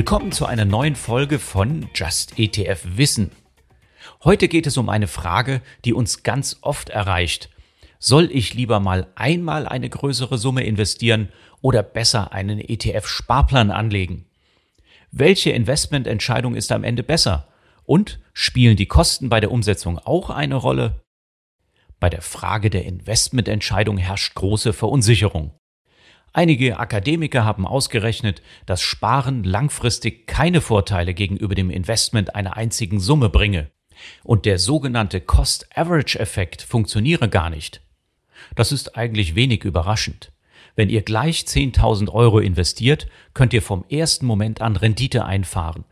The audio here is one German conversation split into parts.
Willkommen zu einer neuen Folge von Just ETF Wissen. Heute geht es um eine Frage, die uns ganz oft erreicht. Soll ich lieber mal einmal eine größere Summe investieren oder besser einen ETF-Sparplan anlegen? Welche Investmententscheidung ist am Ende besser? Und spielen die Kosten bei der Umsetzung auch eine Rolle? Bei der Frage der Investmententscheidung herrscht große Verunsicherung. Einige Akademiker haben ausgerechnet, dass Sparen langfristig keine Vorteile gegenüber dem Investment einer einzigen Summe bringe. Und der sogenannte Cost-Average-Effekt funktioniere gar nicht. Das ist eigentlich wenig überraschend. Wenn ihr gleich 10.000 Euro investiert, könnt ihr vom ersten Moment an Rendite einfahren.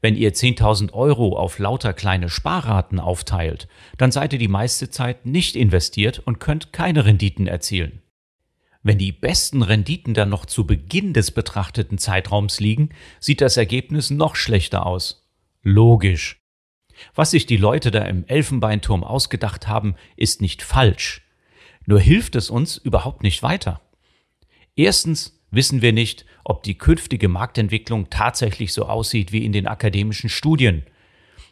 Wenn ihr 10.000 Euro auf lauter kleine Sparraten aufteilt, dann seid ihr die meiste Zeit nicht investiert und könnt keine Renditen erzielen. Wenn die besten Renditen dann noch zu Beginn des betrachteten Zeitraums liegen, sieht das Ergebnis noch schlechter aus. Logisch. Was sich die Leute da im Elfenbeinturm ausgedacht haben, ist nicht falsch. Nur hilft es uns überhaupt nicht weiter. Erstens wissen wir nicht, ob die künftige Marktentwicklung tatsächlich so aussieht wie in den akademischen Studien.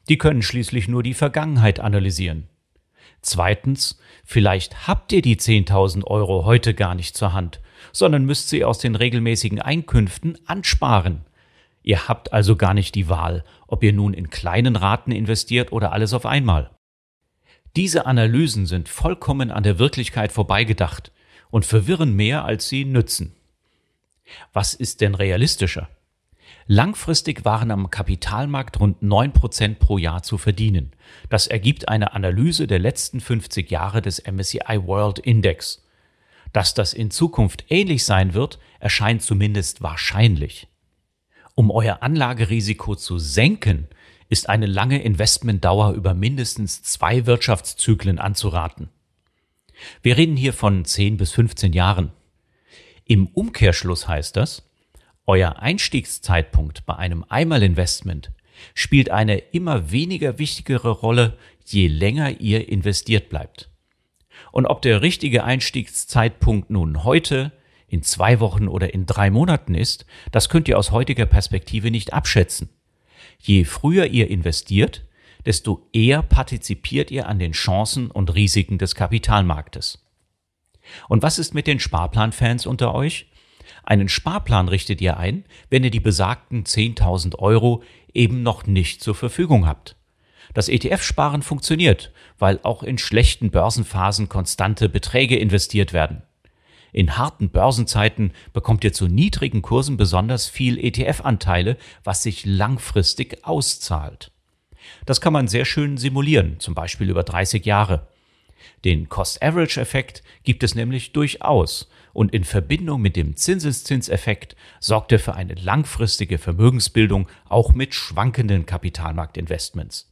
Die können schließlich nur die Vergangenheit analysieren. Zweitens, vielleicht habt ihr die 10.000 Euro heute gar nicht zur Hand, sondern müsst sie aus den regelmäßigen Einkünften ansparen. Ihr habt also gar nicht die Wahl, ob ihr nun in kleinen Raten investiert oder alles auf einmal. Diese Analysen sind vollkommen an der Wirklichkeit vorbeigedacht und verwirren mehr, als sie nützen. Was ist denn realistischer? Langfristig waren am Kapitalmarkt rund 9% pro Jahr zu verdienen. Das ergibt eine Analyse der letzten 50 Jahre des MSCI World Index. Dass das in Zukunft ähnlich sein wird, erscheint zumindest wahrscheinlich. Um euer Anlagerisiko zu senken, ist eine lange Investmentdauer über mindestens zwei Wirtschaftszyklen anzuraten. Wir reden hier von 10 bis 15 Jahren. Im Umkehrschluss heißt das, euer Einstiegszeitpunkt bei einem Einmalinvestment spielt eine immer weniger wichtigere Rolle, je länger ihr investiert bleibt. Und ob der richtige Einstiegszeitpunkt nun heute, in zwei Wochen oder in drei Monaten ist, das könnt ihr aus heutiger Perspektive nicht abschätzen. Je früher ihr investiert, desto eher partizipiert ihr an den Chancen und Risiken des Kapitalmarktes. Und was ist mit den Sparplanfans unter euch? Einen Sparplan richtet ihr ein, wenn ihr die besagten 10.000 Euro eben noch nicht zur Verfügung habt. Das ETF-Sparen funktioniert, weil auch in schlechten Börsenphasen konstante Beträge investiert werden. In harten Börsenzeiten bekommt ihr zu niedrigen Kursen besonders viel ETF-Anteile, was sich langfristig auszahlt. Das kann man sehr schön simulieren, zum Beispiel über 30 Jahre. Den Cost-Average-Effekt gibt es nämlich durchaus und in Verbindung mit dem Zinseszinseffekt sorgt er für eine langfristige Vermögensbildung auch mit schwankenden Kapitalmarktinvestments.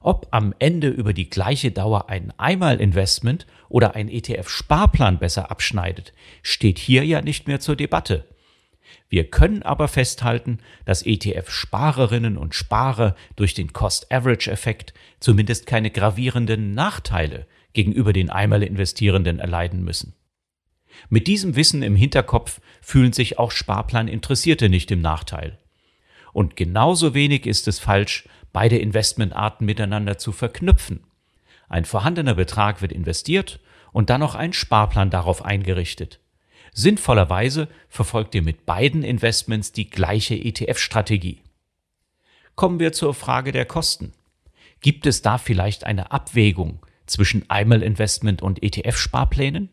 Ob am Ende über die gleiche Dauer ein Einmalinvestment oder ein ETF-Sparplan besser abschneidet, steht hier ja nicht mehr zur Debatte. Wir können aber festhalten, dass ETF-Sparerinnen und Sparer durch den Cost-Average-Effekt zumindest keine gravierenden Nachteile gegenüber den Einmalinvestierenden erleiden müssen. Mit diesem Wissen im Hinterkopf fühlen sich auch Sparplaninteressierte nicht im Nachteil. Und genauso wenig ist es falsch, beide Investmentarten miteinander zu verknüpfen. Ein vorhandener Betrag wird investiert und dann noch ein Sparplan darauf eingerichtet. Sinnvollerweise verfolgt ihr mit beiden Investments die gleiche ETF-Strategie. Kommen wir zur Frage der Kosten. Gibt es da vielleicht eine Abwägung zwischen Einmalinvestment und ETF-Sparplänen?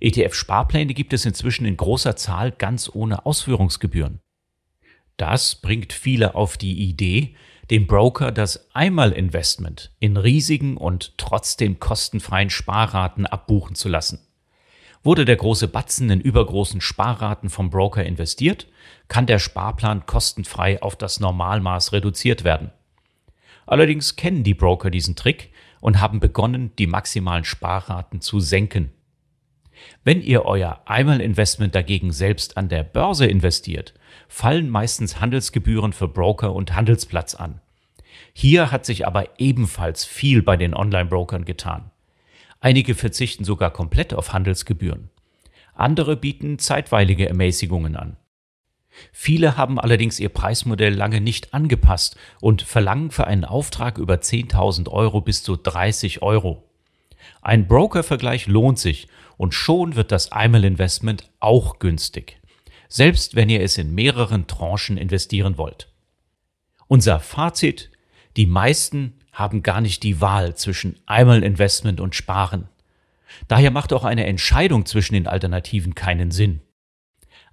ETF-Sparpläne gibt es inzwischen in großer Zahl ganz ohne Ausführungsgebühren. Das bringt viele auf die Idee, dem Broker das Einmalinvestment in riesigen und trotzdem kostenfreien Sparraten abbuchen zu lassen. Wurde der große Batzen in übergroßen Sparraten vom Broker investiert, kann der Sparplan kostenfrei auf das Normalmaß reduziert werden. Allerdings kennen die Broker diesen Trick und haben begonnen, die maximalen Sparraten zu senken. Wenn ihr euer Einmalinvestment dagegen selbst an der Börse investiert, fallen meistens Handelsgebühren für Broker und Handelsplatz an. Hier hat sich aber ebenfalls viel bei den Online-Brokern getan. Einige verzichten sogar komplett auf Handelsgebühren. Andere bieten zeitweilige Ermäßigungen an. Viele haben allerdings ihr Preismodell lange nicht angepasst und verlangen für einen Auftrag über 10.000 Euro bis zu 30 Euro. Ein Broker-Vergleich lohnt sich und schon wird das Einmal Investment auch günstig. Selbst wenn ihr es in mehreren Tranchen investieren wollt. Unser Fazit, die meisten haben gar nicht die Wahl zwischen Einmal Investment und Sparen. Daher macht auch eine Entscheidung zwischen den Alternativen keinen Sinn.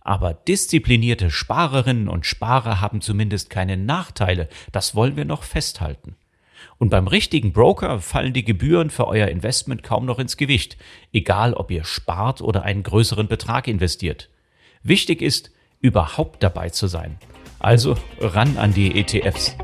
Aber disziplinierte Sparerinnen und Sparer haben zumindest keine Nachteile, das wollen wir noch festhalten. Und beim richtigen Broker fallen die Gebühren für euer Investment kaum noch ins Gewicht, egal ob ihr spart oder einen größeren Betrag investiert. Wichtig ist, überhaupt dabei zu sein. Also ran an die ETFs.